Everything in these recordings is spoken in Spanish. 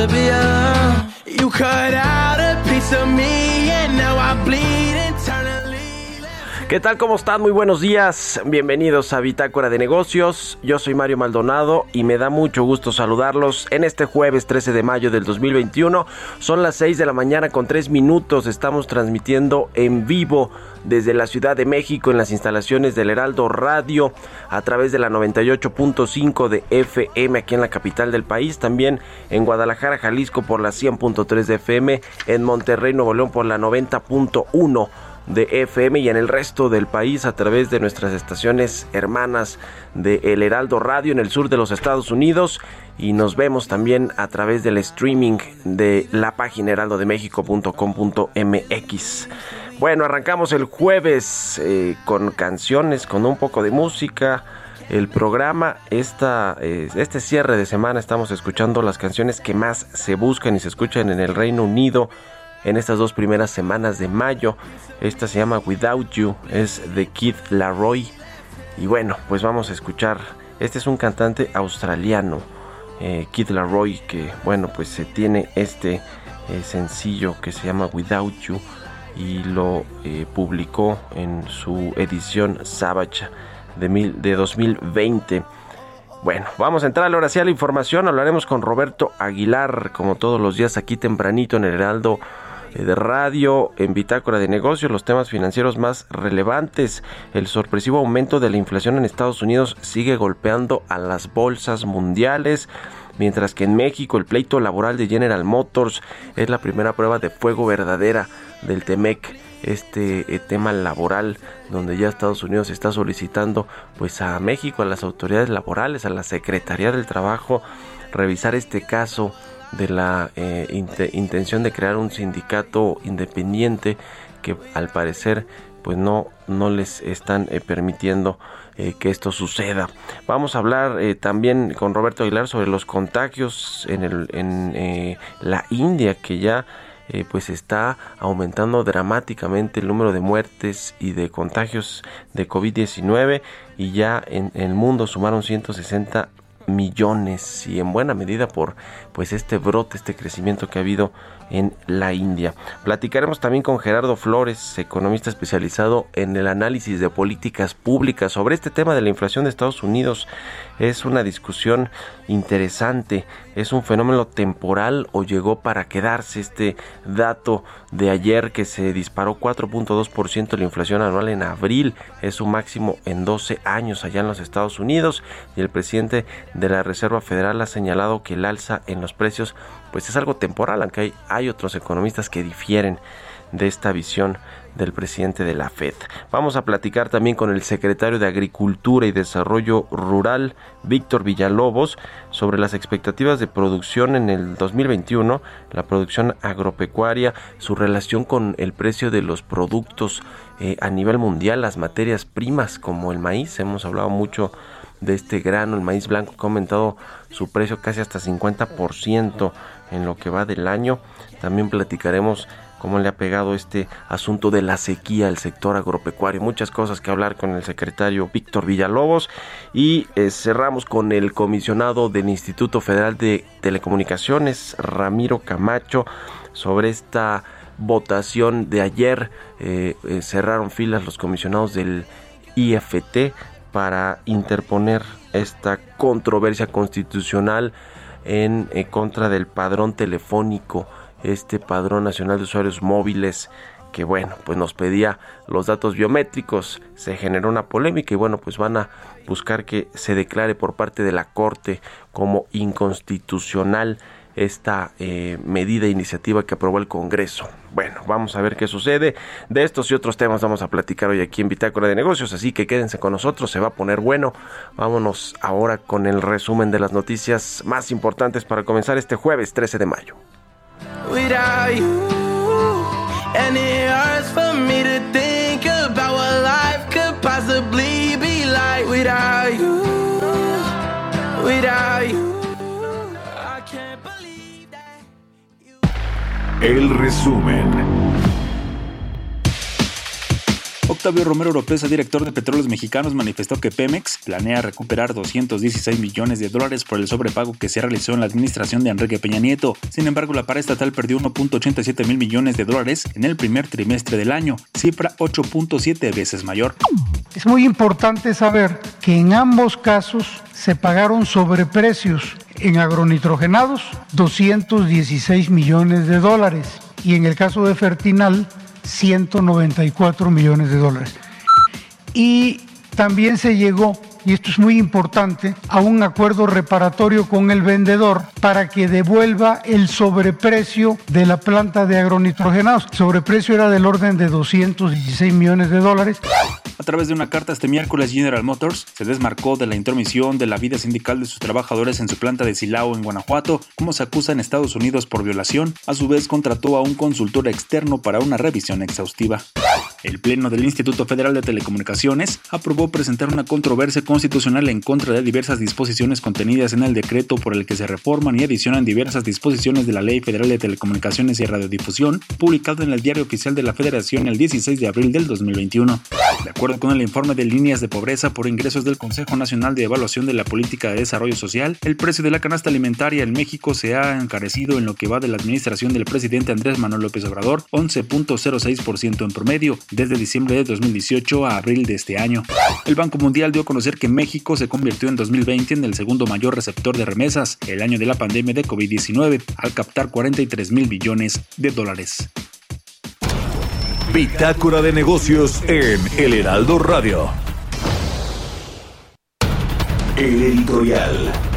to be alone. You cut ¿Qué tal? ¿Cómo están? Muy buenos días. Bienvenidos a Bitácora de Negocios. Yo soy Mario Maldonado y me da mucho gusto saludarlos en este jueves 13 de mayo del 2021. Son las 6 de la mañana con 3 minutos. Estamos transmitiendo en vivo desde la Ciudad de México en las instalaciones del Heraldo Radio a través de la 98.5 de FM aquí en la capital del país. También en Guadalajara, Jalisco por la 100.3 de FM. En Monterrey, Nuevo León por la 90.1 de FM y en el resto del país a través de nuestras estaciones hermanas de El Heraldo Radio en el sur de los Estados Unidos y nos vemos también a través del streaming de la página heraldodemexico.com.mx. Bueno, arrancamos el jueves eh, con canciones, con un poco de música. El programa, esta, eh, este cierre de semana estamos escuchando las canciones que más se buscan y se escuchan en el Reino Unido en estas dos primeras semanas de mayo. Esta se llama Without You, es de Keith Larroy. Y bueno, pues vamos a escuchar. Este es un cantante australiano, eh, Larroy, que bueno, pues se tiene este eh, sencillo que se llama Without You y lo eh, publicó en su edición Savage de, mil, de 2020. Bueno, vamos a entrar ahora sí a la información. Hablaremos con Roberto Aguilar, como todos los días aquí tempranito en el Heraldo de radio en Bitácora de Negocios, los temas financieros más relevantes. El sorpresivo aumento de la inflación en Estados Unidos sigue golpeando a las bolsas mundiales. Mientras que en México el pleito laboral de General Motors es la primera prueba de fuego verdadera del TEMEC este eh, tema laboral donde ya Estados Unidos está solicitando pues a México, a las autoridades laborales, a la Secretaría del Trabajo revisar este caso de la eh, intención de crear un sindicato independiente que al parecer pues no, no les están eh, permitiendo eh, que esto suceda. Vamos a hablar también con Roberto Aguilar sobre los contagios en, el, en la India que ya pues está aumentando dramáticamente el número de muertes y de contagios de COVID-19 y ya en el mundo sumaron 160 millones y en buena medida por pues este brote, este crecimiento que ha habido en la India. Platicaremos también con Gerardo Flores, economista especializado en el análisis de políticas públicas sobre este tema de la inflación de Estados Unidos. Es una discusión interesante, es un fenómeno temporal o llegó para quedarse este dato de ayer que se disparó 4.2% la inflación anual en abril, es su máximo en 12 años allá en los Estados Unidos. Y el presidente de la Reserva Federal ha señalado que el alza en los precios pues es algo temporal, aunque hay, hay otros economistas que difieren de esta visión del presidente de la Fed. Vamos a platicar también con el secretario de Agricultura y Desarrollo Rural, Víctor Villalobos, sobre las expectativas de producción en el 2021, la producción agropecuaria, su relación con el precio de los productos eh, a nivel mundial, las materias primas como el maíz, hemos hablado mucho de este grano, el maíz blanco que ha aumentado su precio casi hasta 50% en lo que va del año. También platicaremos cómo le ha pegado este asunto de la sequía al sector agropecuario. Muchas cosas que hablar con el secretario Víctor Villalobos y eh, cerramos con el comisionado del Instituto Federal de Telecomunicaciones, Ramiro Camacho, sobre esta votación de ayer. Eh, eh, cerraron filas los comisionados del IFT para interponer esta controversia constitucional en contra del padrón telefónico este Padrón Nacional de Usuarios Móviles que bueno, pues nos pedía los datos biométricos, se generó una polémica y bueno, pues van a buscar que se declare por parte de la Corte como inconstitucional esta eh, medida e iniciativa que aprobó el Congreso. Bueno, vamos a ver qué sucede. De estos y otros temas vamos a platicar hoy aquí en Bitácora de Negocios, así que quédense con nosotros, se va a poner bueno. Vámonos ahora con el resumen de las noticias más importantes para comenzar este jueves 13 de mayo. Without you. And it hurts for me to think about what life could possibly be like without you. Without you. I can't believe that you. El resumen. Octavio Romero Oropesa, director de Petróleos Mexicanos, manifestó que Pemex planea recuperar 216 millones de dólares por el sobrepago que se realizó en la administración de Enrique Peña Nieto. Sin embargo, la paraestatal perdió 1.87 mil millones de dólares en el primer trimestre del año, cifra 8.7 veces mayor. Es muy importante saber que en ambos casos se pagaron sobreprecios en agronitrogenados 216 millones de dólares y en el caso de Fertinal 194 millones de dólares. Y también se llegó y esto es muy importante, a un acuerdo reparatorio con el vendedor para que devuelva el sobreprecio de la planta de agronitrogenados. El sobreprecio era del orden de 216 millones de dólares. A través de una carta este miércoles, General Motors se desmarcó de la intromisión de la vida sindical de sus trabajadores en su planta de Silao en Guanajuato, como se acusa en Estados Unidos por violación. A su vez, contrató a un consultor externo para una revisión exhaustiva. El Pleno del Instituto Federal de Telecomunicaciones aprobó presentar una controversia constitucional en contra de diversas disposiciones contenidas en el decreto por el que se reforman y adicionan diversas disposiciones de la Ley Federal de Telecomunicaciones y Radiodifusión, publicado en el Diario Oficial de la Federación el 16 de abril del 2021. De acuerdo con el informe de líneas de pobreza por ingresos del Consejo Nacional de Evaluación de la Política de Desarrollo Social, el precio de la canasta alimentaria en México se ha encarecido en lo que va de la administración del presidente Andrés Manuel López Obrador 11.06% en promedio desde diciembre de 2018 a abril de este año. El Banco Mundial dio a conocer que México se convirtió en 2020 en el segundo mayor receptor de remesas, el año de la pandemia de COVID-19, al captar 43 mil billones de dólares. Bitácora de negocios en El Heraldo Radio. El editorial.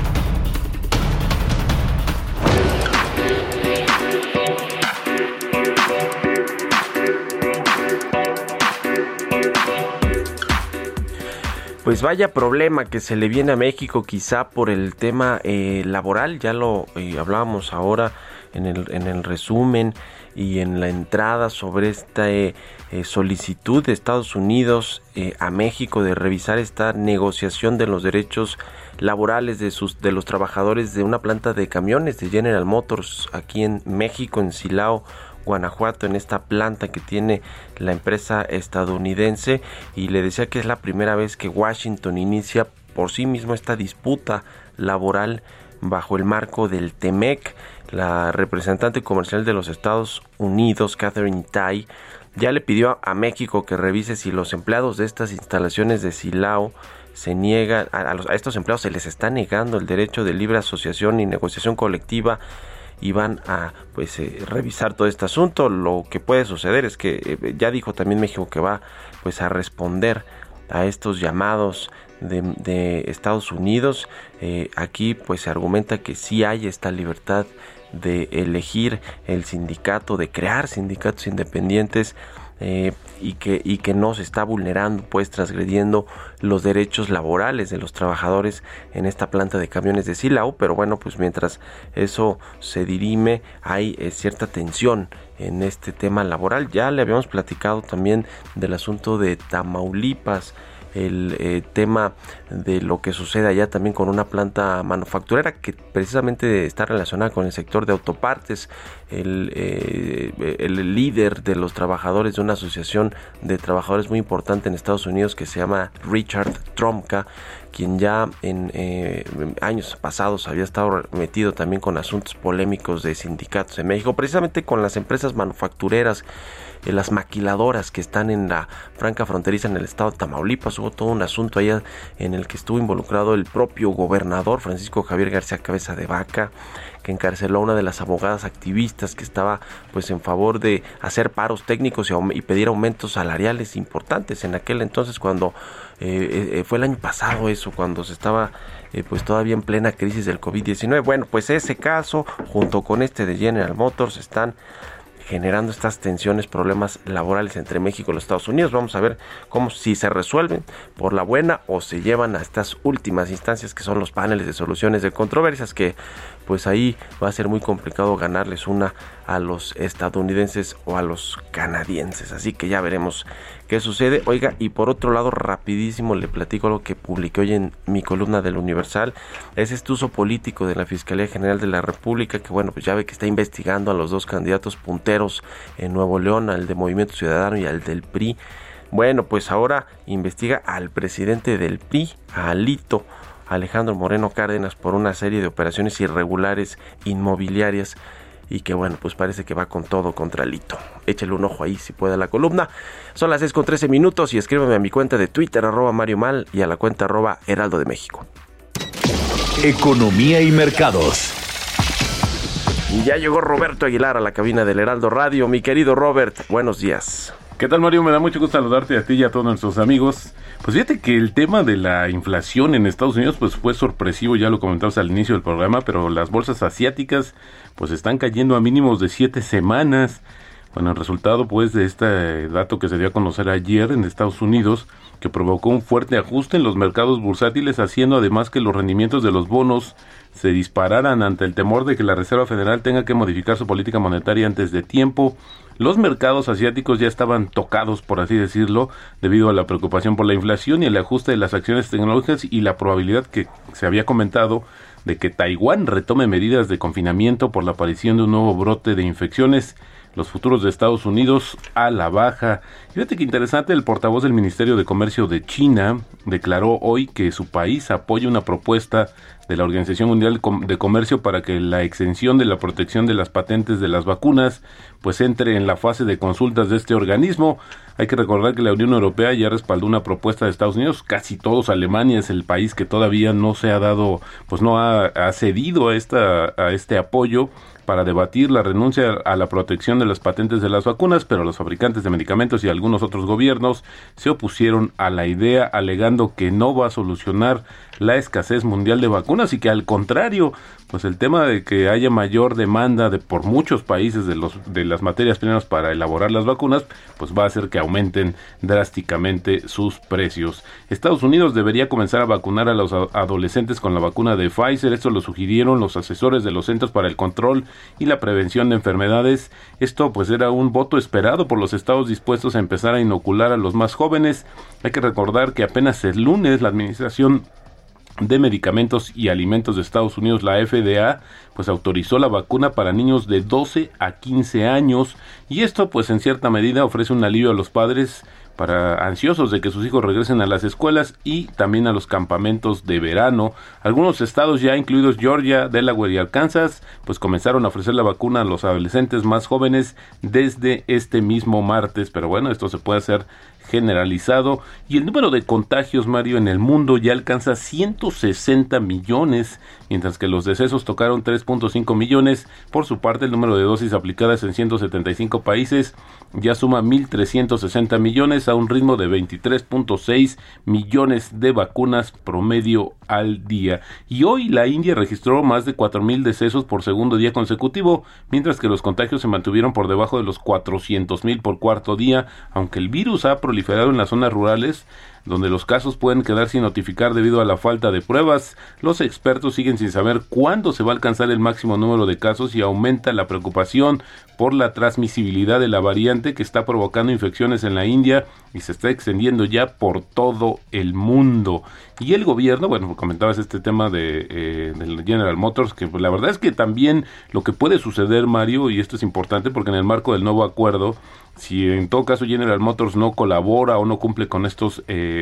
Pues vaya problema que se le viene a México quizá por el tema eh, laboral, ya lo eh, hablábamos ahora en el, en el resumen y en la entrada sobre esta eh, eh, solicitud de Estados Unidos eh, a México de revisar esta negociación de los derechos laborales de sus de los trabajadores de una planta de camiones de General Motors aquí en México en Silao Guanajuato en esta planta que tiene la empresa estadounidense y le decía que es la primera vez que Washington inicia por sí mismo esta disputa laboral bajo el marco del TEMEC la representante comercial de los Estados Unidos, Catherine Tai, ya le pidió a México que revise si los empleados de estas instalaciones de Silao se niegan, a, estos empleados se les está negando el derecho de libre asociación y negociación colectiva y van a pues eh, revisar todo este asunto. Lo que puede suceder es que eh, ya dijo también México que va pues a responder a estos llamados de, Estados Unidos. Eh, aquí pues se argumenta que sí hay esta libertad de elegir el sindicato, de crear sindicatos independientes eh, y, que, y que no se está vulnerando, pues transgrediendo los derechos laborales de los trabajadores en esta planta de camiones de Silao, pero bueno, pues mientras eso se dirime hay eh, cierta tensión en este tema laboral. Ya le habíamos platicado también del asunto de Tamaulipas, el eh, tema de lo que sucede allá también con una planta manufacturera que precisamente está relacionada con el sector de autopartes. El, eh, el líder de los trabajadores de una asociación de trabajadores muy importante en Estados Unidos que se llama Richard Tromka, quien ya en eh, años pasados había estado metido también con asuntos polémicos de sindicatos en México, precisamente con las empresas manufactureras las maquiladoras que están en la franca fronteriza en el estado de Tamaulipas. Hubo todo un asunto allá en el que estuvo involucrado el propio gobernador Francisco Javier García Cabeza de Vaca que encarceló a una de las abogadas activistas que estaba pues en favor de hacer paros técnicos y, pedir aumentos salariales importantes en aquel entonces cuando eh, eh, fue el año pasado eso cuando se estaba eh, pues todavía en plena crisis del COVID-19 bueno pues ese caso junto con este de General Motors están generando estas tensiones, problemas laborales entre México y los Estados Unidos. Vamos a ver cómo si se resuelven por la buena o se llevan a estas últimas instancias que son los paneles de soluciones de controversias que pues ahí va a ser muy complicado ganarles una a los estadounidenses o a los canadienses. Así que ya veremos qué sucede. Oiga, y por otro lado, rapidísimo le platico lo que publiqué hoy en mi columna del Universal. Es este uso político de la Fiscalía General de la República, que bueno, pues ya ve que está investigando a los dos candidatos punteros en Nuevo León, al de Movimiento Ciudadano y al del PRI. Bueno, pues ahora investiga al presidente del PRI, Alito Alejandro Moreno Cárdenas por una serie de operaciones irregulares inmobiliarias y que bueno, pues parece que va con todo contra Lito. Échale un ojo ahí si puede a la columna. Son las 6 con 13 minutos y escríbeme a mi cuenta de Twitter arroba Mario Mal y a la cuenta arroba Heraldo de México. Economía y mercados. Y ya llegó Roberto Aguilar a la cabina del Heraldo Radio. Mi querido Robert, buenos días. ¿Qué tal Mario? Me da mucho gusto saludarte a ti y a todos nuestros amigos. Pues fíjate que el tema de la inflación en Estados Unidos pues fue sorpresivo, ya lo comentamos al inicio del programa, pero las bolsas asiáticas pues están cayendo a mínimos de siete semanas. Bueno, el resultado pues de este dato que se dio a conocer ayer en Estados Unidos, que provocó un fuerte ajuste en los mercados bursátiles, haciendo además que los rendimientos de los bonos se dispararan ante el temor de que la Reserva Federal tenga que modificar su política monetaria antes de tiempo. Los mercados asiáticos ya estaban tocados, por así decirlo, debido a la preocupación por la inflación y el ajuste de las acciones tecnológicas y la probabilidad que se había comentado de que Taiwán retome medidas de confinamiento por la aparición de un nuevo brote de infecciones los futuros de Estados Unidos a la baja. Fíjate que interesante, el portavoz del Ministerio de Comercio de China declaró hoy que su país apoya una propuesta de la Organización Mundial de Comercio para que la exención de la protección de las patentes de las vacunas pues entre en la fase de consultas de este organismo. Hay que recordar que la Unión Europea ya respaldó una propuesta de Estados Unidos, casi todos Alemania es el país que todavía no se ha dado, pues no ha, ha cedido a esta a este apoyo para debatir la renuncia a la protección de las patentes de las vacunas, pero los fabricantes de medicamentos y algunos otros gobiernos se opusieron a la idea alegando que no va a solucionar la escasez mundial de vacunas y que al contrario, pues el tema de que haya mayor demanda de por muchos países de los de las materias primas para elaborar las vacunas, pues va a hacer que aumenten drásticamente sus precios. Estados Unidos debería comenzar a vacunar a los adolescentes con la vacuna de Pfizer, esto lo sugirieron los asesores de los Centros para el Control y la Prevención de Enfermedades. Esto pues era un voto esperado por los estados dispuestos a empezar a inocular a los más jóvenes. Hay que recordar que apenas el lunes la administración de Medicamentos y Alimentos de Estados Unidos, la FDA, pues autorizó la vacuna para niños de 12 a 15 años y esto pues en cierta medida ofrece un alivio a los padres para ansiosos de que sus hijos regresen a las escuelas y también a los campamentos de verano. Algunos estados ya incluidos Georgia, Delaware y Arkansas, pues comenzaron a ofrecer la vacuna a los adolescentes más jóvenes desde este mismo martes, pero bueno, esto se puede hacer generalizado y el número de contagios, Mario, en el mundo ya alcanza 160 millones, mientras que los decesos tocaron 3.5 millones. Por su parte, el número de dosis aplicadas en 175 países ya suma 1.360 millones a un ritmo de 23.6 millones de vacunas promedio al día. Y hoy la India registró más de 4.000 decesos por segundo día consecutivo, mientras que los contagios se mantuvieron por debajo de los 400.000 por cuarto día, aunque el virus ha proliferado en las zonas rurales donde los casos pueden quedar sin notificar debido a la falta de pruebas. Los expertos siguen sin saber cuándo se va a alcanzar el máximo número de casos y aumenta la preocupación por la transmisibilidad de la variante que está provocando infecciones en la India y se está extendiendo ya por todo el mundo. Y el gobierno, bueno, comentabas este tema de eh, del General Motors, que la verdad es que también lo que puede suceder, Mario, y esto es importante porque en el marco del nuevo acuerdo, si en todo caso General Motors no colabora o no cumple con estos eh,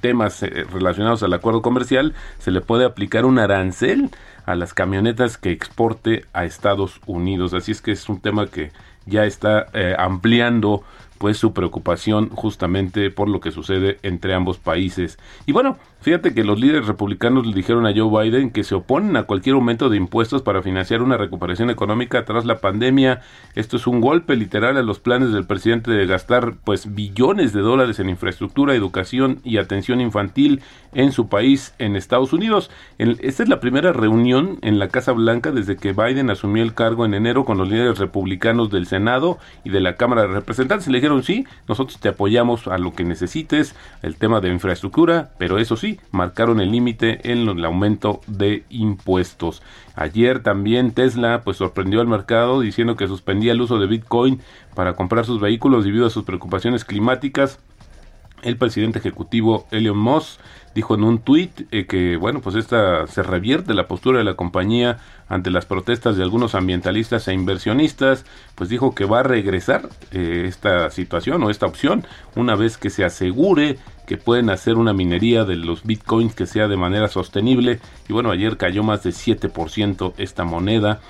temas eh, relacionados al acuerdo comercial, se le puede aplicar un arancel a las camionetas que exporte a Estados Unidos. Así es que es un tema que ya está eh, ampliando pues su preocupación justamente por lo que sucede entre ambos países. Y bueno, Fíjate que los líderes republicanos le dijeron a Joe Biden que se oponen a cualquier aumento de impuestos para financiar una recuperación económica tras la pandemia. Esto es un golpe literal a los planes del presidente de gastar pues billones de dólares en infraestructura, educación y atención infantil en su país, en Estados Unidos. esta es la primera reunión en la Casa Blanca desde que Biden asumió el cargo en enero con los líderes republicanos del Senado y de la Cámara de Representantes. Le dijeron sí, nosotros te apoyamos a lo que necesites, el tema de infraestructura, pero eso sí, marcaron el límite en el aumento de impuestos. Ayer también Tesla pues sorprendió al mercado diciendo que suspendía el uso de Bitcoin para comprar sus vehículos debido a sus preocupaciones climáticas. El presidente ejecutivo Elon Musk dijo en un tuit eh, que, bueno, pues esta se revierte la postura de la compañía ante las protestas de algunos ambientalistas e inversionistas, pues dijo que va a regresar eh, esta situación o esta opción una vez que se asegure que pueden hacer una minería de los bitcoins que sea de manera sostenible. Y bueno, ayer cayó más de 7% esta moneda.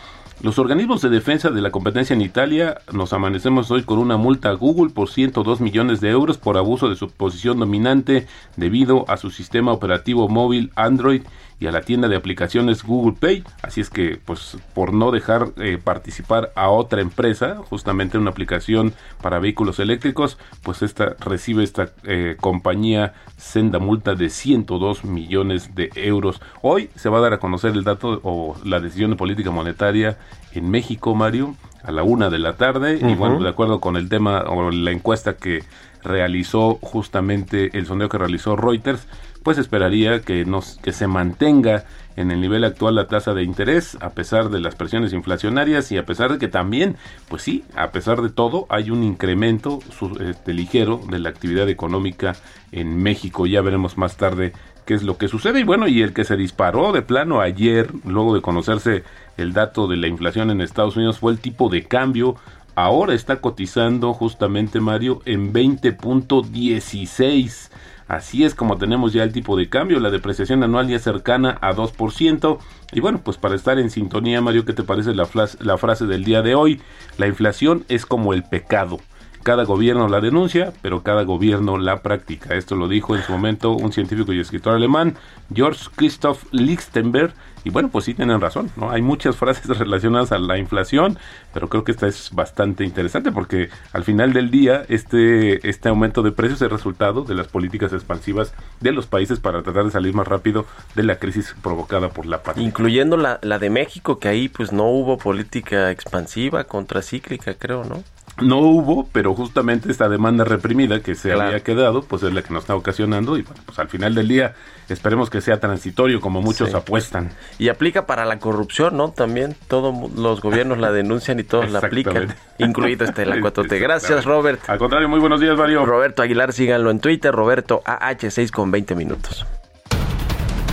Los organismos de defensa de la competencia en Italia nos amanecemos hoy con una multa a Google por 102 millones de euros por abuso de su posición dominante debido a su sistema operativo móvil Android y a la tienda de aplicaciones Google Pay. Así es que, pues, por no dejar eh, participar a otra empresa, justamente una aplicación para vehículos eléctricos, pues esta recibe esta eh, compañía senda multa de 102 millones de euros. Hoy se va a dar a conocer el dato o la decisión de política monetaria en México, Mario, a la una de la tarde. Y bueno, de acuerdo con el tema o la encuesta que realizó justamente el sondeo que realizó Reuters, pues esperaría que, nos, que se mantenga en el nivel actual la tasa de interés a pesar de las presiones inflacionarias y a pesar de que también, pues sí, a pesar de todo hay un incremento este, ligero de la actividad económica en México. Ya veremos más tarde qué es lo que sucede. Y bueno, y el que se disparó de plano ayer, luego de conocerse el dato de la inflación en Estados Unidos, fue el tipo de cambio. Ahora está cotizando justamente Mario en 20.16 Así es como tenemos ya el tipo de cambio, la depreciación anual ya cercana a 2%. Y bueno, pues para estar en sintonía, Mario, ¿qué te parece la, la frase del día de hoy? La inflación es como el pecado. Cada gobierno la denuncia, pero cada gobierno la practica. Esto lo dijo en su momento un científico y escritor alemán, George Christoph Lichtenberg, y bueno, pues sí tienen razón, ¿no? Hay muchas frases relacionadas a la inflación, pero creo que esta es bastante interesante porque al final del día este, este aumento de precios es resultado de las políticas expansivas de los países para tratar de salir más rápido de la crisis provocada por la pandemia. Incluyendo la, la de México, que ahí pues no hubo política expansiva, contracíclica, creo, ¿no? No hubo, pero justamente esta demanda reprimida que se había quedado, pues es la que nos está ocasionando y bueno, pues al final del día esperemos que sea transitorio como muchos apuestan. Y aplica para la corrupción, ¿no? También todos los gobiernos la denuncian y todos la aplican, incluido este la 4T. Gracias, Robert. Al contrario, muy buenos días, Mario. Roberto Aguilar, síganlo en Twitter, Roberto AH6 con 20 minutos.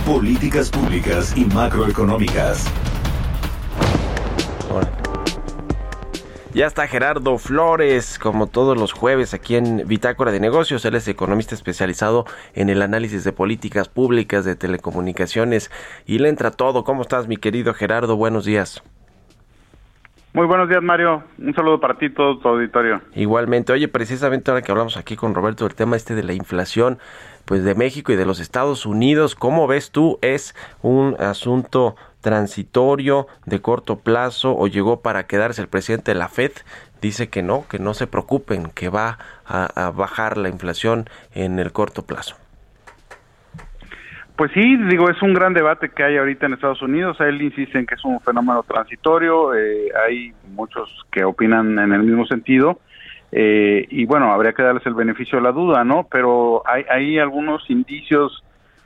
Políticas públicas y macroeconómicas. Ya está Gerardo Flores, como todos los jueves aquí en Bitácora de Negocios. Él es economista especializado en el análisis de políticas públicas, de telecomunicaciones y le entra todo. ¿Cómo estás, mi querido Gerardo? Buenos días. Muy buenos días, Mario. Un saludo para ti, todo tu auditorio. Igualmente. Oye, precisamente ahora que hablamos aquí con Roberto del tema este de la inflación, pues de México y de los Estados Unidos, ¿cómo ves tú? ¿Es un asunto transitorio, de corto plazo o llegó para quedarse el presidente de la Fed? dice que no, que no se preocupen, que va a, bajar la inflación en el corto plazo. Pues sí, digo, es un gran debate que hay ahorita en Estados Unidos. Él insiste en que es un fenómeno transitorio. Eh, hay muchos que opinan en el mismo sentido. Eh, y bueno, habría que darles el beneficio de la duda, ¿no? Pero hay, hay algunos indicios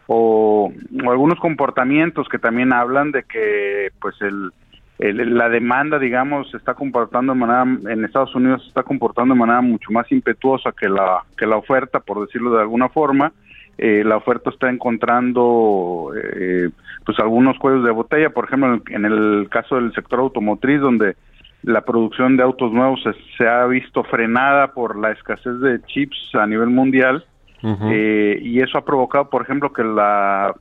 o, algunos comportamientos que también hablan de que pues el, la demanda digamos se está comportando de manera en Estados Unidos se está comportando de manera mucho más impetuosa que la que la oferta por decirlo de alguna forma. Eh, la oferta está encontrando eh, pues algunos cuellos de botella. Por ejemplo en el, caso del sector automotriz donde la producción de autos nuevos se ha visto frenada por la escasez de chips a nivel mundial eh, y eso ha provocado, por ejemplo, que la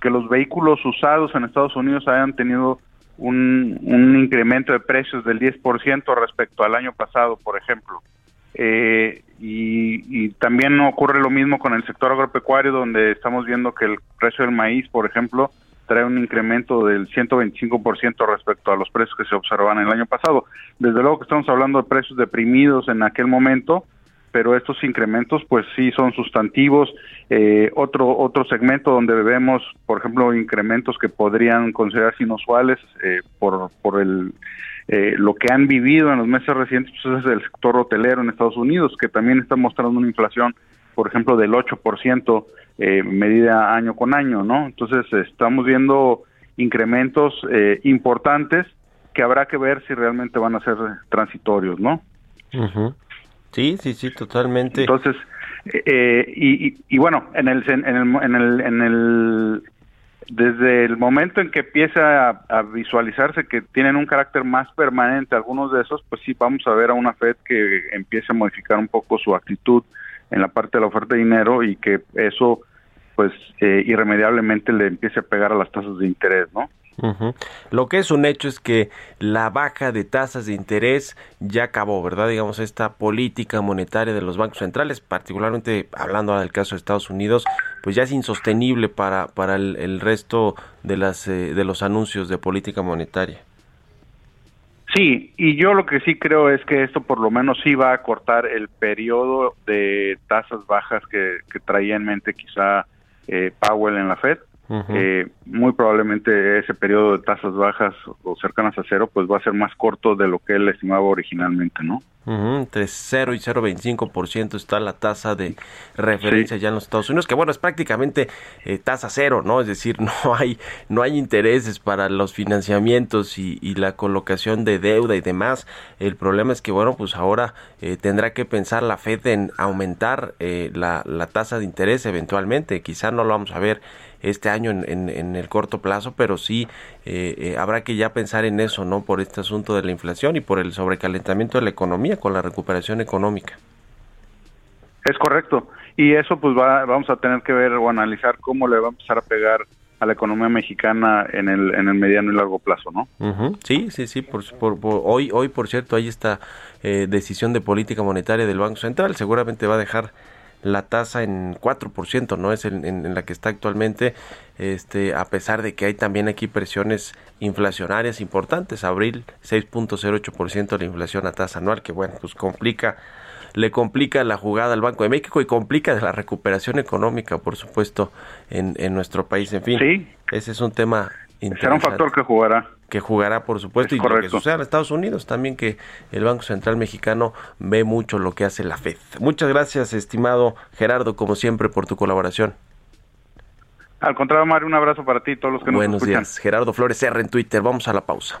que los vehículos usados en Estados Unidos hayan tenido un, incremento de precios del 10% respecto al año pasado, por ejemplo. Eh, y, también ocurre lo mismo con el sector agropecuario, donde estamos viendo que el precio del maíz, por ejemplo, trae un incremento del 125% respecto a los precios que se observaban el año pasado. Desde luego que estamos hablando de precios deprimidos en aquel momento, pero estos incrementos pues sí son sustantivos. Eh, otro otro segmento donde vemos, por ejemplo, incrementos que podrían considerarse inusuales eh, por, por el eh, lo que han vivido en los meses recientes pues es el sector hotelero en Estados Unidos, que también está mostrando una inflación, por ejemplo, del 8% eh, medida año con año, ¿no? Entonces estamos viendo incrementos eh, importantes que habrá que ver si realmente van a ser transitorios, ¿no? Sí, sí, sí, totalmente. Entonces, eh, y, y, bueno, en el, en el, en el, en el, desde el momento en que empieza a, visualizarse que tienen un carácter más permanente algunos de esos, pues sí vamos a ver a una Fed que empiece a modificar un poco su actitud en la parte de la oferta de dinero y que eso pues eh, irremediablemente le empiece a pegar a las tasas de interés, ¿no? Lo que es un hecho es que la baja de tasas de interés ya acabó, ¿verdad? Digamos, esta política monetaria de los bancos centrales, particularmente hablando del caso de Estados Unidos, pues ya es insostenible para, para el, resto de, las, eh, de los anuncios de política monetaria. Sí, y yo lo que sí creo es que esto por lo menos sí va a cortar el periodo de tasas bajas que, que traía en mente quizá eh, Powell en la Fed eh, muy probablemente ese periodo de tasas bajas o cercanas a cero, pues va a ser más corto de lo que él estimaba originalmente, ¿no? Entre 0 y 0,25% está la tasa de referencia ya en los Estados Unidos, que bueno, es prácticamente eh, tasa cero, ¿no? Es decir, no hay, no hay intereses para los financiamientos y, la colocación de deuda y demás. El problema es que, bueno, pues ahora eh, tendrá que pensar la Fed en aumentar eh, la, la tasa de interés eventualmente. Quizá no lo vamos a ver este año en, en, el corto plazo, pero sí eh, eh, habrá que ya pensar en eso, ¿no? Por este asunto de la inflación y por el sobrecalentamiento de la economía con la recuperación económica. Es correcto. Y eso pues va, vamos a tener que ver o analizar cómo le va a empezar a pegar a la economía mexicana en el, en el mediano y largo plazo, ¿no? Sí, sí, sí. Por, por, hoy, hoy, por cierto, hay esta eh, decisión de política monetaria del Banco Central. Seguramente va a dejar la tasa en 4%, ¿no? Es en, la que está actualmente, este, a pesar de que hay también aquí presiones inflacionarias importantes. Abril 6.08% la inflación a tasa anual, que bueno, pues complica le complica la jugada al Banco de México y complica la recuperación económica, por supuesto, en, en nuestro país. En fin, sí. ese es un tema Será un factor que jugará. Que jugará, por supuesto, y lo que sucede en Estados Unidos también, que el Banco Central Mexicano ve mucho lo que hace la FED. Muchas gracias, estimado Gerardo, como siempre, por tu colaboración. Al contrario, Mario, un abrazo para ti y todos los que nos Buenos días. Gerardo Flores R en Twitter. Vamos a la pausa.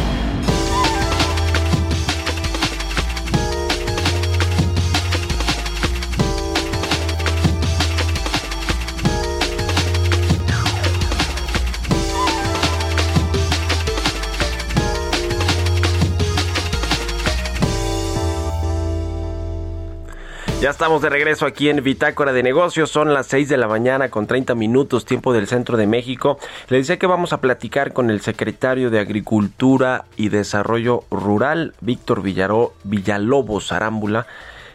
Ya estamos de regreso aquí en Bitácora de Negocios. Son las 6 de la mañana con 30 minutos, tiempo del centro de México. Le decía que vamos a platicar con el secretario de Agricultura y Desarrollo Rural, Víctor Villalobos Arámbula.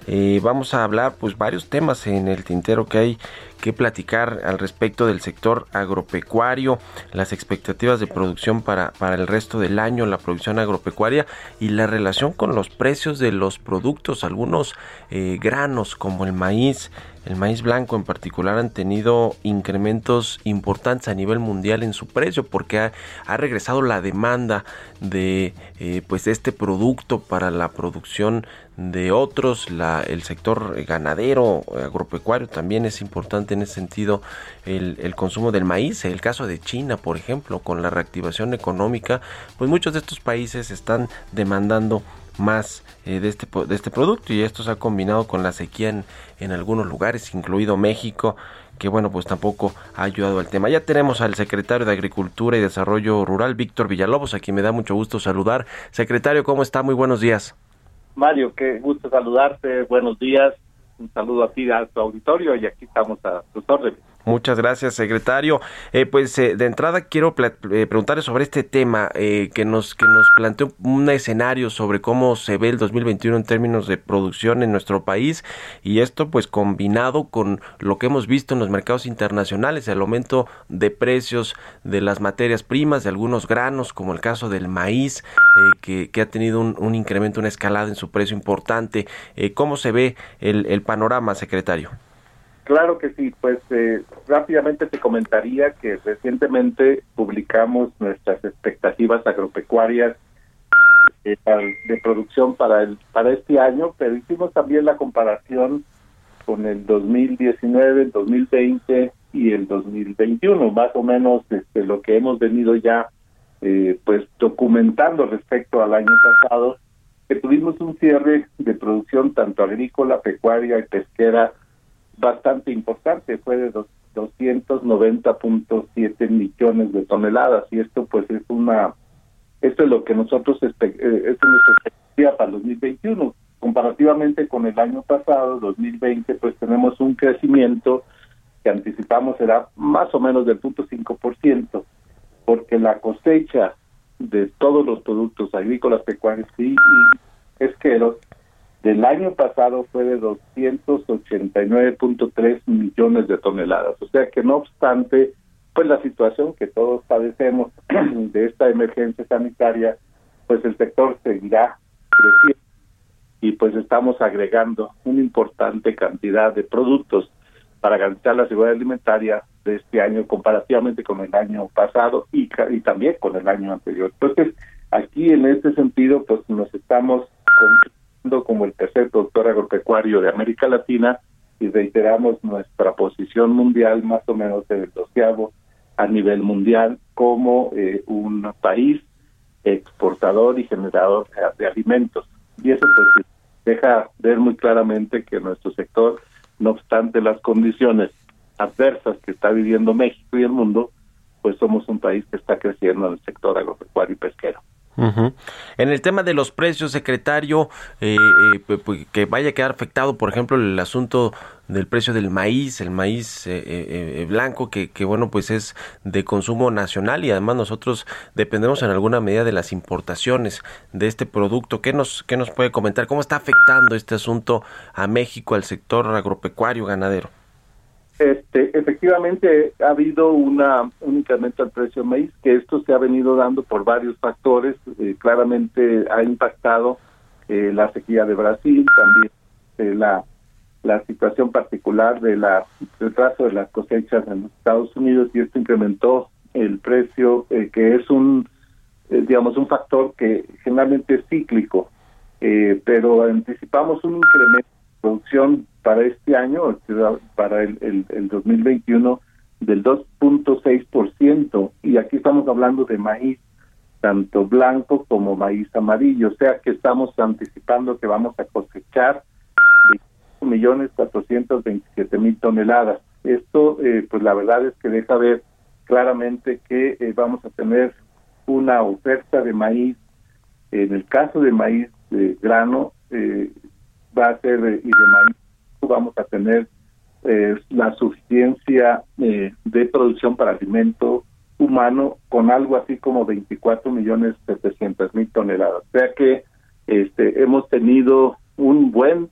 Eh, vamos a hablar pues varios temas en el tintero que hay que platicar al respecto del sector agropecuario, las expectativas de producción para, para el resto del año, la producción agropecuaria y la relación con los precios de los productos, algunos eh, granos como el maíz, el maíz blanco en particular han tenido incrementos importantes a nivel mundial en su precio porque ha, regresado la demanda de eh, pues este producto para la producción de otros la, el sector ganadero agropecuario también es importante en ese sentido el, el, consumo del maíz el caso de China por ejemplo con la reactivación económica pues muchos de estos países están demandando más eh, de, este, de este producto y esto se ha combinado con la sequía en, en algunos lugares, incluido México, que bueno, pues tampoco ha ayudado al tema. Ya tenemos al secretario de Agricultura y Desarrollo Rural, Víctor Villalobos, a quien me da mucho gusto saludar. Secretario, ¿cómo está? Muy buenos días. Mario, qué gusto saludarte, buenos días, un saludo a ti, a tu auditorio y aquí estamos a tus órdenes. Muchas gracias, secretario. Eh, pues eh, de entrada quiero eh, preguntarle sobre este tema que nos que nos planteó un escenario sobre cómo se ve el 2021 en términos de producción en nuestro país y esto pues combinado con lo que hemos visto en los mercados internacionales, el aumento de precios de las materias primas, de algunos granos, como el caso del maíz, que, que, ha tenido un, un, incremento, una escalada en su precio importante. ¿Cómo se ve el, el panorama, secretario? Claro que sí, pues eh, rápidamente te comentaría que recientemente publicamos nuestras expectativas agropecuarias eh, de producción para el para este año, pero hicimos también la comparación con el 2019, el 2020 y el 2021, más o menos este, lo que hemos venido ya eh, pues documentando respecto al año pasado, que tuvimos un cierre de producción tanto agrícola, pecuaria y pesquera bastante importante, fue de 290.7 millones de toneladas y esto pues es una, esto es lo que nosotros, eh, esto es nuestra expectativa para 2021. Comparativamente con el año pasado, 2020, pues tenemos un crecimiento que anticipamos será más o menos del punto ciento porque la cosecha de todos los productos agrícolas, pecuarios y, y pesqueros del año pasado fue de 289.3 millones de toneladas. O sea que no obstante, pues la situación que todos padecemos de esta emergencia sanitaria, pues el sector seguirá creciendo y pues estamos agregando una importante cantidad de productos para garantizar la seguridad alimentaria de este año comparativamente con el año pasado y, y también con el año anterior. Entonces, aquí en este sentido, pues nos estamos como el tercer productor agropecuario de América Latina y reiteramos nuestra posición mundial más o menos el doceavo a nivel mundial como eh, un país exportador y generador de, alimentos. Y eso pues deja ver muy claramente que nuestro sector, no obstante las condiciones adversas que está viviendo México y el mundo, pues somos un país que está creciendo en el sector agropecuario y pesquero. En el tema de los precios, secretario, eh, eh, que vaya a quedar afectado, por ejemplo, el asunto del precio del maíz, el maíz eh, blanco, que, que, bueno, pues es de consumo nacional y además nosotros dependemos en alguna medida de las importaciones de este producto. ¿Qué nos, qué nos puede comentar? ¿Cómo está afectando este asunto a México, al sector agropecuario ganadero? Este, efectivamente ha habido una, un incremento al precio del maíz, que esto se ha venido dando por varios factores. Eh, claramente ha impactado eh, la sequía de Brasil, también eh, la, la situación particular de la retraso de las cosechas en los Estados Unidos y esto incrementó el precio, que es un, digamos, un factor que generalmente es cíclico, pero anticipamos un incremento producción para este año, para el, el, 2021, del 2.6%. Y aquí estamos hablando de maíz, tanto blanco como maíz amarillo. O sea que estamos anticipando que vamos a cosechar millones mil toneladas. Esto, eh, pues la verdad es que deja ver claramente que eh, vamos a tener una oferta de maíz. En el caso de maíz de grano, eh, va a ser y de maíz vamos a tener eh, la suficiencia eh, de producción para alimento humano con algo así como 24 millones 700 mil toneladas. O sea que este, hemos tenido un buen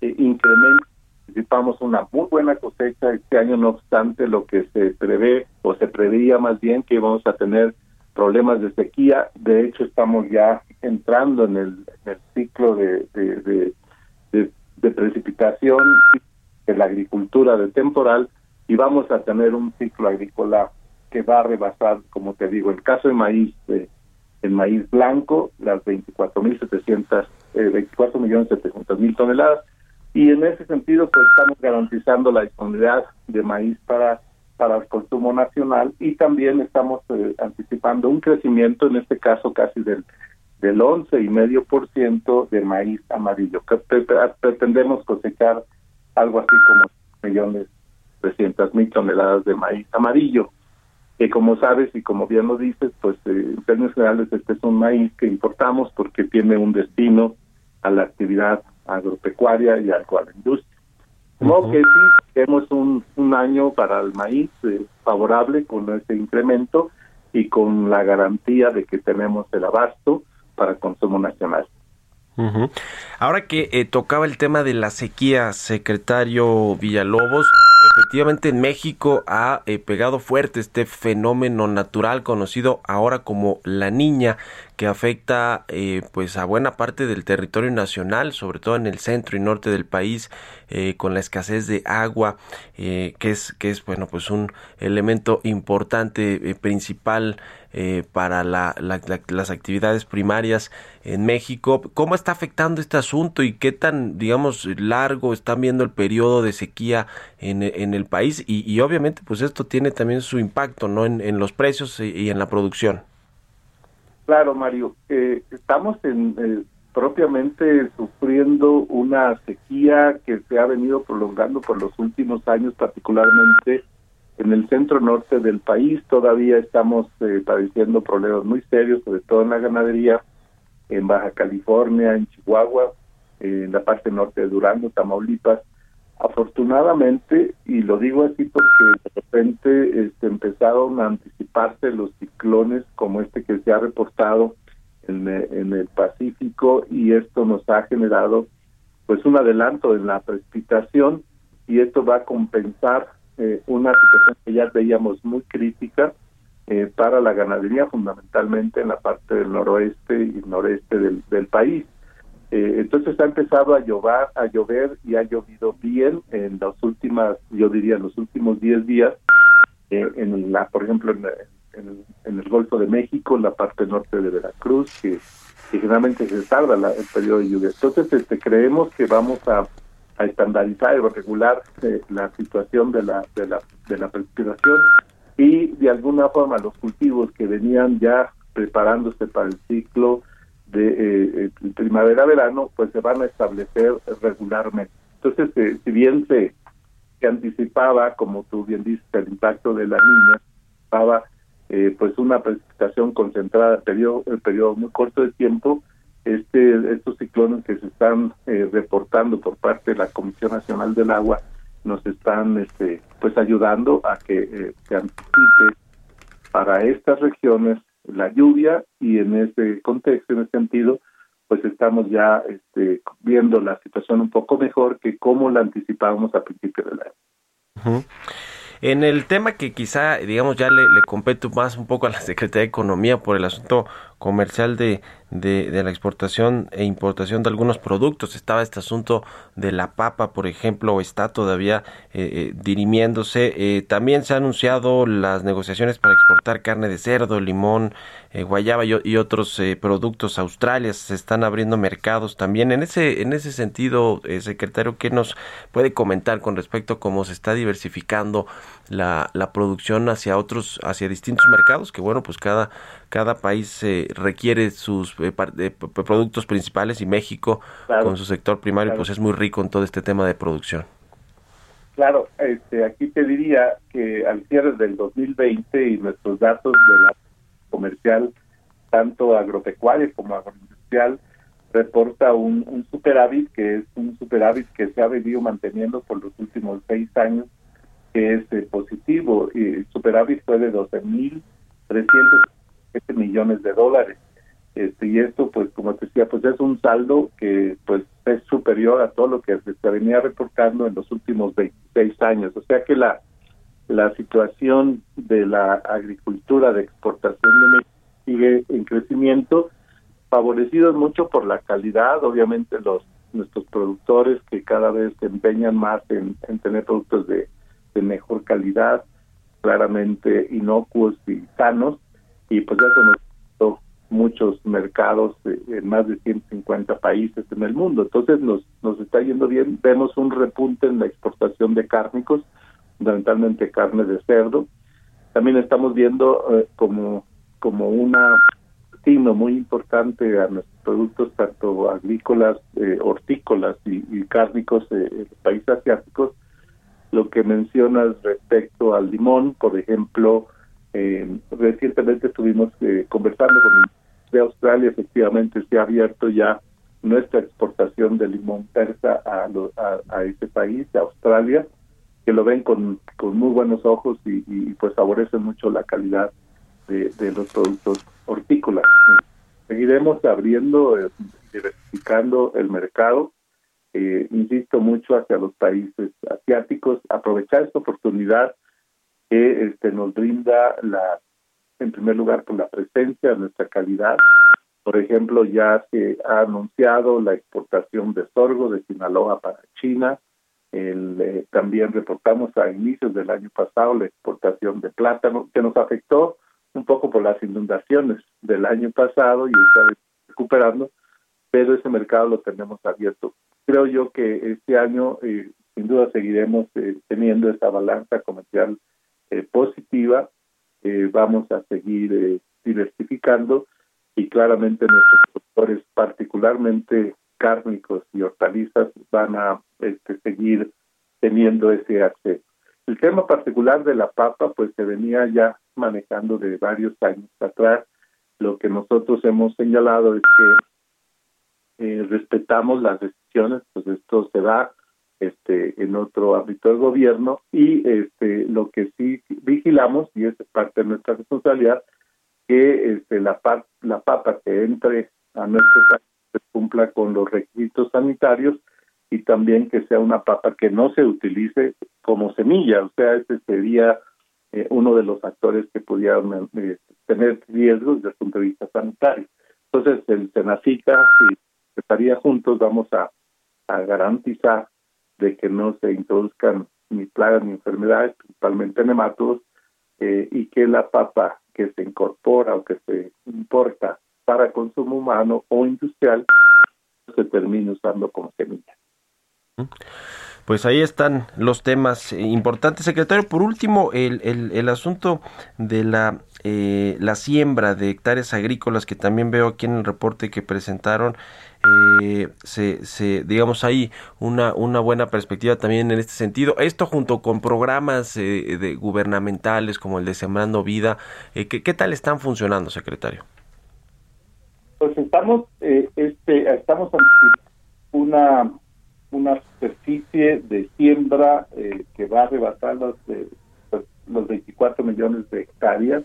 eh, incremento, anticipamos una muy buena cosecha este año, no obstante lo que se prevé o se preveía más bien que íbamos a tener problemas de sequía. De hecho, estamos ya entrando en el, ciclo de, de, precipitación de la agricultura de temporal y vamos a tener un ciclo agrícola que va a rebasar, como te digo, el caso de maíz, de, el maíz blanco, las 24.700, eh, 24 millones mil toneladas, y en ese sentido, pues estamos garantizando la disponibilidad de maíz para para el consumo nacional y también estamos eh, anticipando un crecimiento, en este caso casi del del once y medio por ciento de maíz amarillo. Pretendemos cosechar algo así como millones trescientas mil toneladas de maíz amarillo que como sabes y como bien lo dices, pues eh, en términos generales este es un maíz que importamos porque tiene un destino a la actividad agropecuaria y a la industria. Como que sí, tenemos un, un año para el maíz eh, favorable con ese incremento y con la garantía de que tenemos el abasto para consumo nacional. Ahora que eh, tocaba el tema de la sequía, secretario Villalobos, efectivamente en México ha eh, pegado fuerte este fenómeno natural conocido ahora como la niña que afecta eh, pues a buena parte del territorio nacional sobre todo en el centro y norte del país eh, con la escasez de agua que es que es bueno pues un elemento importante principal para las actividades primarias en México. ¿Cómo está afectando este asunto y qué tan, digamos, largo están viendo el periodo de sequía en, en el país y, obviamente pues esto tiene también su impacto no en, los precios y, en la producción claro Mario. Eh, estamos en eh, propiamente sufriendo una sequía que se ha venido prolongando por los últimos años particularmente en el centro norte del país. Todavía estamos eh, padeciendo problemas muy serios sobre todo en la ganadería en Baja California en Chihuahua en la parte norte de Durango Tamaulipas Afortunadamente, y lo digo así porque de repente este, empezaron a anticiparse los ciclones como este que se ha reportado en, el Pacífico y esto nos ha generado pues un adelanto en la precipitación y esto va a compensar eh, una situación que ya veíamos muy crítica eh, para la ganadería fundamentalmente en la parte del noroeste y noreste del, del país. Eh, entonces ha empezado a llover, a llover y ha llovido bien en las últimas, yo diría, en los últimos 10 días, eh, en la, por ejemplo, en, el Golfo de México, en la parte norte de Veracruz, que, generalmente se tarda el periodo de lluvia. Entonces, este, creemos que vamos a, estandarizar y regular eh, la situación de la, de la, de la precipitación y de alguna forma los cultivos que venían ya preparándose para el ciclo de eh, primavera-verano, pues se van a establecer regularmente. Entonces, eh, si bien se, anticipaba, como tú bien dices, el impacto de la niña, estaba eh, pues una precipitación concentrada en periodo, periodo muy corto de tiempo, este estos ciclones que se están eh, reportando por parte de la Comisión Nacional del Agua nos están este pues ayudando a que se anticipe para estas regiones la lluvia y en ese contexto, en ese sentido, pues estamos ya este, viendo la situación un poco mejor que como la anticipábamos a principio del año. En el tema que quizá, digamos, ya le, le compete más un poco a la Secretaría de Economía por el asunto comercial de, de, la exportación e importación de algunos productos. Estaba este asunto de la papa, por ejemplo, está todavía eh, eh, dirimiéndose. Eh, también se han anunciado las negociaciones para exportar carne de cerdo, limón, guayaba y, otros productos Australia. Se están abriendo mercados también. En ese, en ese sentido, secretario, ¿qué nos puede comentar con respecto a cómo se está diversificando la, la producción hacia otros, hacia distintos mercados? Que bueno, pues cada cada país eh, requiere sus eh, productos principales y México con su sector primario pues es muy rico en todo este tema de producción. Claro, este, aquí te diría que al cierre del 2020 y nuestros datos de la comercial, tanto agropecuaria como agroindustrial, reporta un, un, superávit que es un superávit que se ha venido manteniendo por los últimos seis años, que es eh, positivo. Y superávit fue de 12.307 millones de dólares. Este, y esto, pues, como te decía, pues es un saldo que pues es superior a todo lo que se venía reportando en los últimos 26 años. O sea que la, la situación de la agricultura de exportación de México sigue en crecimiento favorecidos mucho por la calidad, obviamente los nuestros productores que cada vez se empeñan más en, tener productos de, mejor calidad, claramente inocuos y sanos, y pues eso nos dio muchos mercados en más de 150 países en el mundo. Entonces nos, nos está yendo bien, vemos un repunte en la exportación de cárnicos, fundamentalmente carne de cerdo. También estamos viendo eh, como, como una muy importante a nuestros productos, tanto agrícolas, eh, hortícolas y, cárnicos eh, en los países asiáticos. Lo que mencionas respecto al limón, por ejemplo, eh, recientemente estuvimos conversando con de Australia, efectivamente se ha abierto ya nuestra exportación de limón persa a, a, ese país, a Australia, que lo ven con, con muy buenos ojos y, pues favorecen mucho la calidad de, de los productos hortícolas. Seguiremos abriendo, eh, diversificando el mercado. Eh, insisto mucho hacia los países asiáticos, aprovechar esta oportunidad que este, nos brinda la, en primer lugar, por la presencia, de nuestra calidad. Por ejemplo, ya se ha anunciado la exportación de sorgo de Sinaloa para China. El, eh, también reportamos a inicios del año pasado la exportación de plátano, que nos afectó un poco por las inundaciones del año pasado y está recuperando, pero ese mercado lo tenemos abierto. Creo yo que este año eh, sin duda seguiremos eh, teniendo esa balanza comercial eh, positiva, vamos a seguir diversificando y claramente nuestros productores, particularmente cárnicos y hortalizas, van a este, seguir teniendo ese acceso. El tema particular de la papa, pues se venía ya manejando de varios años atrás. Lo que nosotros hemos señalado es que eh, respetamos las decisiones, pues esto se da este, en otro ámbito del gobierno y este, lo que sí vigilamos, y es parte de nuestra responsabilidad, que este, la, la papa que entre a nuestro país cumpla con los requisitos sanitarios y también que sea una papa que no se utilice como semilla, o sea, ese sería eh, uno de los factores que pudieran eh, tener riesgos desde el punto de vista sanitario. Entonces, el Senacica y estaría juntos vamos a, garantizar de que no se introduzcan ni plagas ni enfermedades, principalmente nematodos, eh, y que la papa que se incorpora o que se importa para consumo humano o industrial se termine usando como semilla. Pues ahí están los temas importantes, secretario. Por último, el, el, asunto de la, eh, la siembra de hectáreas agrícolas que también veo aquí en el reporte que presentaron. Eh, se, digamos, hay una, una buena perspectiva también en este sentido. Esto junto con programas eh, de gubernamentales como el de Sembrando Vida, ¿qué, ¿qué tal están funcionando, secretario? Pues estamos, este, estamos ante una una superficie de siembra eh, que va a rebasar eh, pues, los 24 millones de hectáreas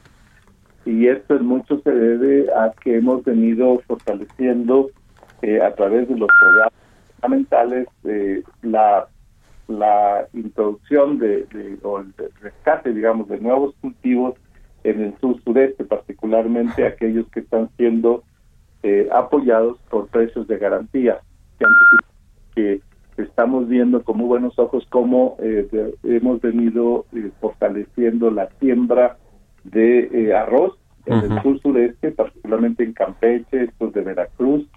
y esto en mucho se debe a que hemos venido fortaleciendo eh, a través de los programas fundamentales la la introducción de, o el rescate digamos de nuevos cultivos en el sur sureste particularmente aquellos que están siendo apoyados por precios de garantía que, estamos viendo con muy buenos ojos cómo eh, hemos venido eh, fortaleciendo la siembra de eh, arroz en el sur sureste, particularmente en Campeche, estos de Veracruz.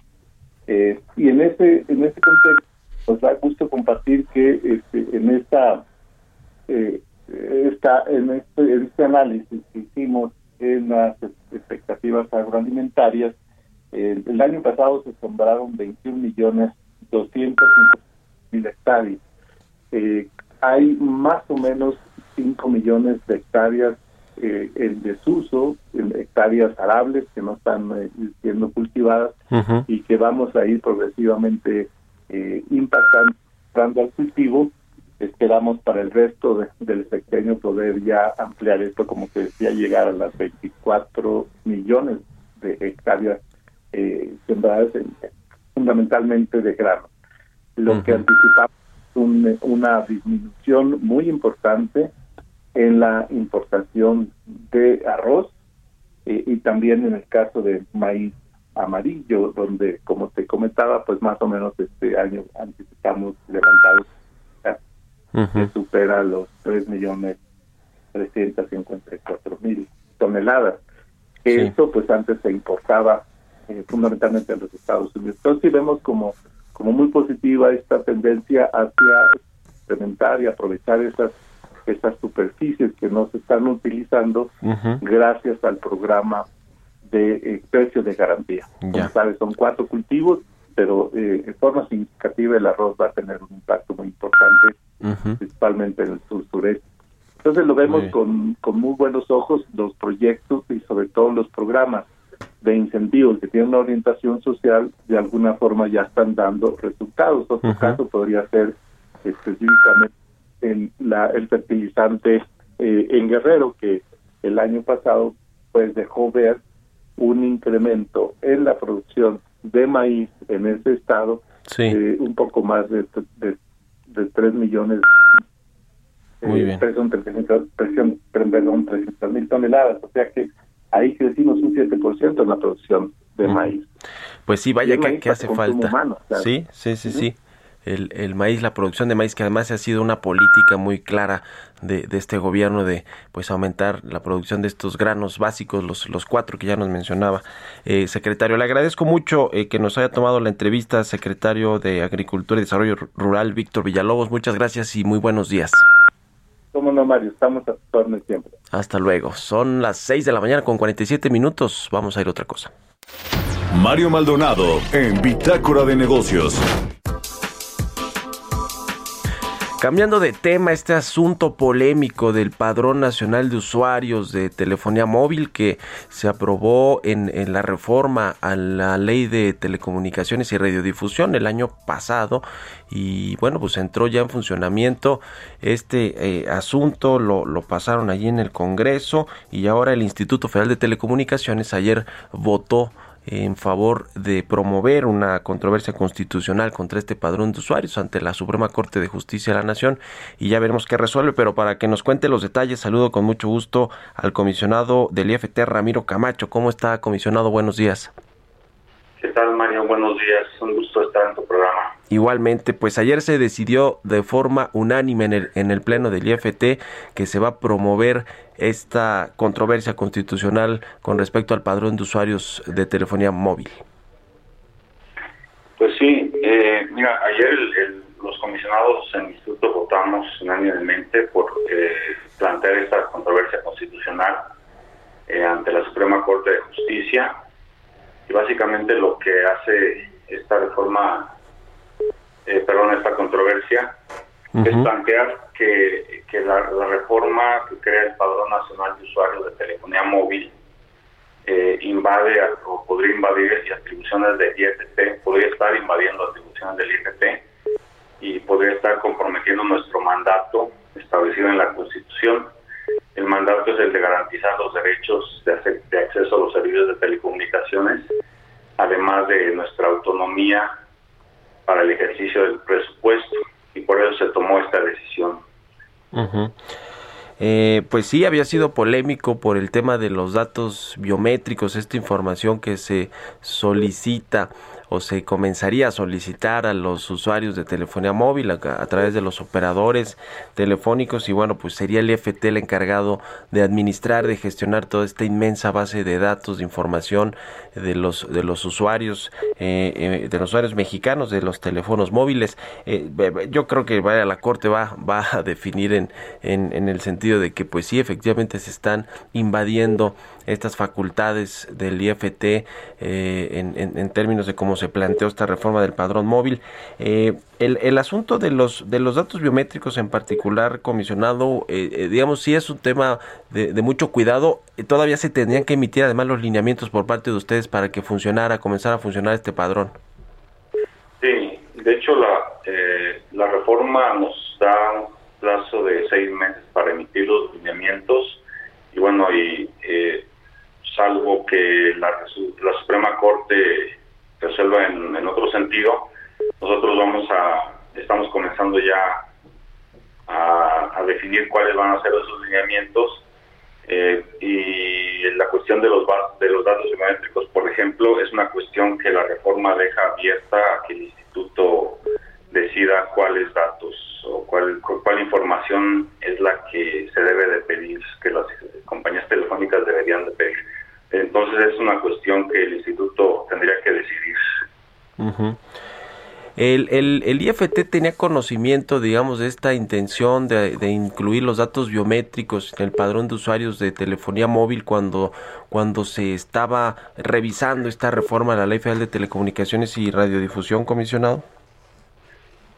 y en ese en ese contexto nos da gusto compartir que este, en esta, esta en, este, en este análisis que hicimos en las expectativas agroalimentarias, el año pasado se sembraron 21 millones 250 mil hectáreas. Eh, hay más o menos 5 millones de hectáreas eh, en desuso, en hectáreas arables que no están eh, siendo cultivadas y que vamos a ir progresivamente eh, impactando al cultivo. Esperamos para el resto del sexenio poder ya ampliar esto, como que decía, llegar a las 24 millones de hectáreas eh, sembradas fundamentalmente de grano. Lo que anticipamos es una disminución muy importante en la importación de arroz eh, y también en el caso de maíz amarillo, donde, como te comentaba, pues más o menos este año anticipamos levantados que supera los 3 millones 354 mil toneladas. Esto pues antes se importaba eh, fundamentalmente en los Estados Unidos. Entonces sí vemos como, como muy positiva esta tendencia hacia incrementar y aprovechar esas esas superficies que no se están utilizando gracias al programa de eh, precios de garantía. Como sabes, son cuatro cultivos, pero eh, en forma significativa el arroz va a tener un impacto muy importante, principalmente en el sur sureste. Entonces lo vemos con, con muy buenos ojos los proyectos y sobre todo los programas de incentivos que tienen una orientación social, de alguna forma ya están dando resultados. Otro caso podría ser específicamente el, la, el fertilizante eh, en Guerrero, que el año pasado pues dejó ver un incremento en la producción de maíz en ese estado eh, un poco más de, de, de 3 millones Muy eh, Perdón, 300 mil toneladas, o sea que ahí crecimos un 7% en la producción de maíz. Pues sí, vaya que, hace falta. Sí, sí, sí, sí el, el, maíz, la producción de maíz, que además ha sido una política muy clara de, de, este gobierno de pues aumentar la producción de estos granos básicos, los, los cuatro que ya nos mencionaba. Eh, secretario, le agradezco mucho eh, que nos haya tomado la entrevista, secretario de Agricultura y Desarrollo Rural, Víctor Villalobos. Muchas gracias y muy buenos días. Cómo no, Mario, estamos a tu siempre. Hasta luego. Son las 6 de la mañana con 47 minutos. Vamos a ir a otra cosa. Mario Maldonado en Bitácora de Negocios. Cambiando de tema, este asunto polémico del Padrón Nacional de Usuarios de Telefonía Móvil que se aprobó en, la reforma a la Ley de Telecomunicaciones y Radiodifusión el año pasado y bueno, pues entró ya en funcionamiento este eh, asunto, lo, lo pasaron allí en el Congreso y ahora el Instituto Federal de Telecomunicaciones ayer votó en favor de promover una controversia constitucional contra este padrón de usuarios ante la Suprema Corte de Justicia de la Nación y ya veremos qué resuelve, pero para que nos cuente los detalles, saludo con mucho gusto al comisionado del IFT, Ramiro Camacho. ¿Cómo está, comisionado? Buenos días. ¿Qué tal, Mario? Buenos días. Un gusto estar en tu programa. Igualmente, pues ayer se decidió de forma unánime en el, en el Pleno del IFT que se va a promover esta controversia constitucional con respecto al padrón de usuarios de telefonía móvil. Pues sí, eh, mira, ayer los comisionados en el instituto votamos unánimemente por eh, plantear esta controversia constitucional eh, ante la Suprema Corte de Justicia y básicamente lo que hace esta reforma, eh, perdón, esta controversia, es plantear que, que la, reforma que crea el Padrón Nacional de Usuarios de Telefonía Móvil eh, invade o podría invadir atribuciones del IFT, podría estar invadiendo atribuciones del IFT y podría estar comprometiendo nuestro mandato establecido en la Constitución. El mandato es el de garantizar los derechos de, de acceso a los servicios de telecomunicaciones además de nuestra autonomía para el ejercicio del presupuesto y por eso se tomó esta decisión. Eh, pues sí, había sido polémico por el tema de los datos biométricos, esta información que se solicita o se comenzaría a solicitar a los usuarios de telefonía móvil a, través de los operadores telefónicos y bueno pues sería el IFT el encargado de administrar de gestionar toda esta inmensa base de datos de información de los de los usuarios eh, eh, de los usuarios mexicanos de los teléfonos móviles. Eh, yo creo que vaya la corte va va a definir en, en, en el sentido de que pues sí efectivamente se están invadiendo estas facultades del IFT eh, en, términos de cómo se planteó esta reforma del padrón móvil. Eh, el, asunto de los de los datos biométricos en particular, comisionado, eh, digamos, sí es un tema de, mucho cuidado. Todavía se tendrían que emitir además los lineamientos por parte de ustedes para que funcionara, comenzara a funcionar este padrón. Sí, de hecho la, la reforma nos da un plazo de seis meses para emitir los lineamientos y bueno, y eh, salvo que la, Suprema Corte resuelva en, otro sentido, nosotros vamos a, estamos comenzando ya a, a definir cuáles van a ser esos lineamientos eh, y la cuestión de los de los datos biométricos, por ejemplo, es una cuestión que la reforma deja abierta a que el instituto decida cuáles datos o cuál, cuál información es la que se debe de pedir, que las compañías telefónicas deberían de pedir. Entonces es una cuestión que el instituto tendría que decidir. el, el, el, IFT tenía conocimiento, digamos, de esta intención de, de, incluir los datos biométricos en el padrón de usuarios de telefonía móvil cuando, cuando se estaba revisando esta reforma de la Ley Federal de Telecomunicaciones y Radiodifusión, comisionado?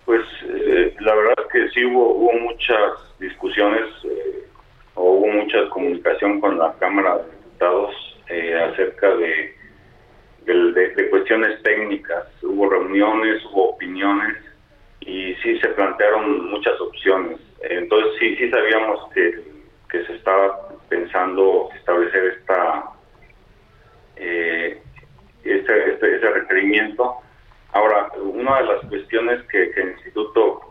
Pues eh, la verdad es que sí hubo, hubo muchas discusiones eh, o hubo mucha comunicación con la Cámara de Diputados eh, acerca de, de, cuestiones técnicas. Hubo reuniones, hubo opiniones y sí se plantearon muchas opciones. Entonces sí, sí sabíamos que, que se estaba pensando establecer esta, este, este, ese requerimiento Ahora, una de las cuestiones que, el instituto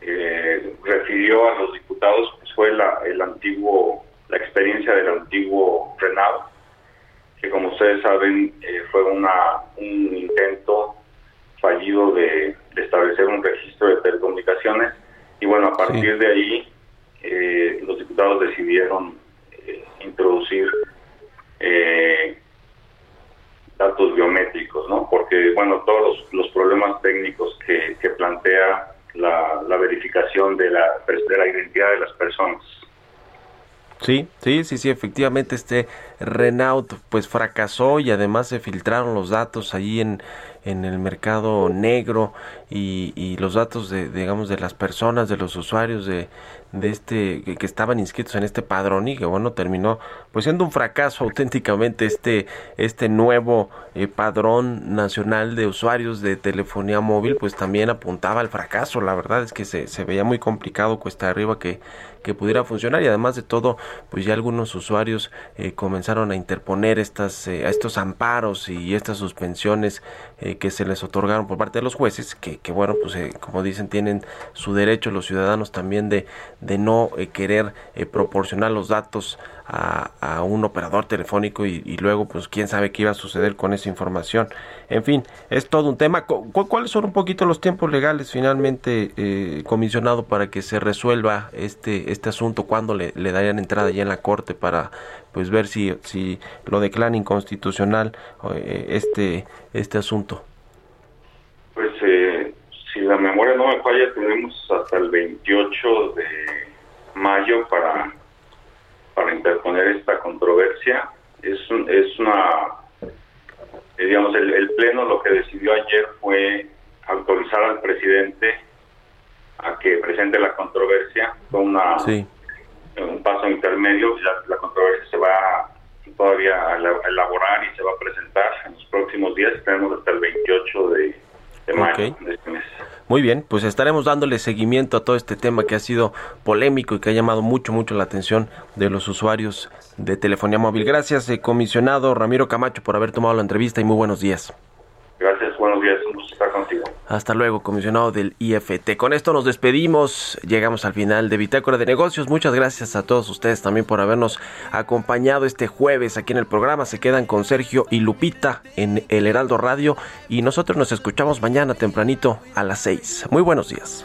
eh, refirió a los diputados pues, fue la, el antiguo, la experiencia del antiguo Renault, que como ustedes saben eh, fue una, un intento fallido de, establecer un registro de telecomunicaciones y bueno, a partir de ahí eh, los diputados decidieron introducir datos biométricos, ¿no? Porque, bueno, todos los, problemas técnicos que, que plantea la, la, verificación de la, de la identidad de las personas. Sí, sí, sí, sí, efectivamente este Renault pues fracasó y además se filtraron los datos allí en, en el mercado negro y, los datos de, digamos, de las personas, de los usuarios de, de este que, estaban inscritos en este padrón y que bueno terminó pues siendo un fracaso auténticamente este este nuevo eh, padrón nacional de usuarios de telefonía móvil pues también apuntaba al fracaso. La verdad es que se, se veía muy complicado cuesta arriba que, que pudiera funcionar. Y además de todo pues ya algunos usuarios eh, comenzaron a interponer estas eh, estos amparos y estas suspensiones que se les otorgaron por parte de los jueces que, bueno pues como dicen tienen su derecho los ciudadanos también de de no eh, querer eh, proporcionar los datos a, a un operador telefónico y, luego pues quién sabe qué iba a suceder con esa información. En fin, es todo un tema. ¿Cuáles son un poquito los tiempos legales finalmente, eh, comisionado, para que se resuelva este, este asunto? ¿Cuándo le, darían entrada ya en la corte para pues ver si, si lo declaran inconstitucional este, este asunto? Pues si la memoria no me falla, tenemos hasta el 28 de mayo para, para interponer esta controversia. Es, es una, eh, digamos, el, Pleno lo que decidió ayer fue autorizar al presidente a que presente la controversia. con una, un paso intermedio. La, la controversia se va todavía a elaborar y se va a presentar en los próximos días. Tenemos hasta el 28 de, mayo de mes. Muy bien, pues estaremos dándole seguimiento a todo este tema que ha sido polémico y que ha llamado mucho, mucho la atención de los usuarios de telefonía móvil. Gracias, eh, comisionado Ramiro Camacho, por haber tomado la entrevista y muy buenos días. Gracias, buenos días, un gusto estar contigo. Hasta luego, comisionado del IFT. Con esto nos despedimos, llegamos al final de Bitácora de Negocios. Muchas gracias a todos ustedes también por habernos acompañado este jueves aquí en el programa. Se quedan con Sergio y Lupita en el Heraldo Radio y nosotros nos escuchamos mañana tempranito a las 6. Muy buenos días.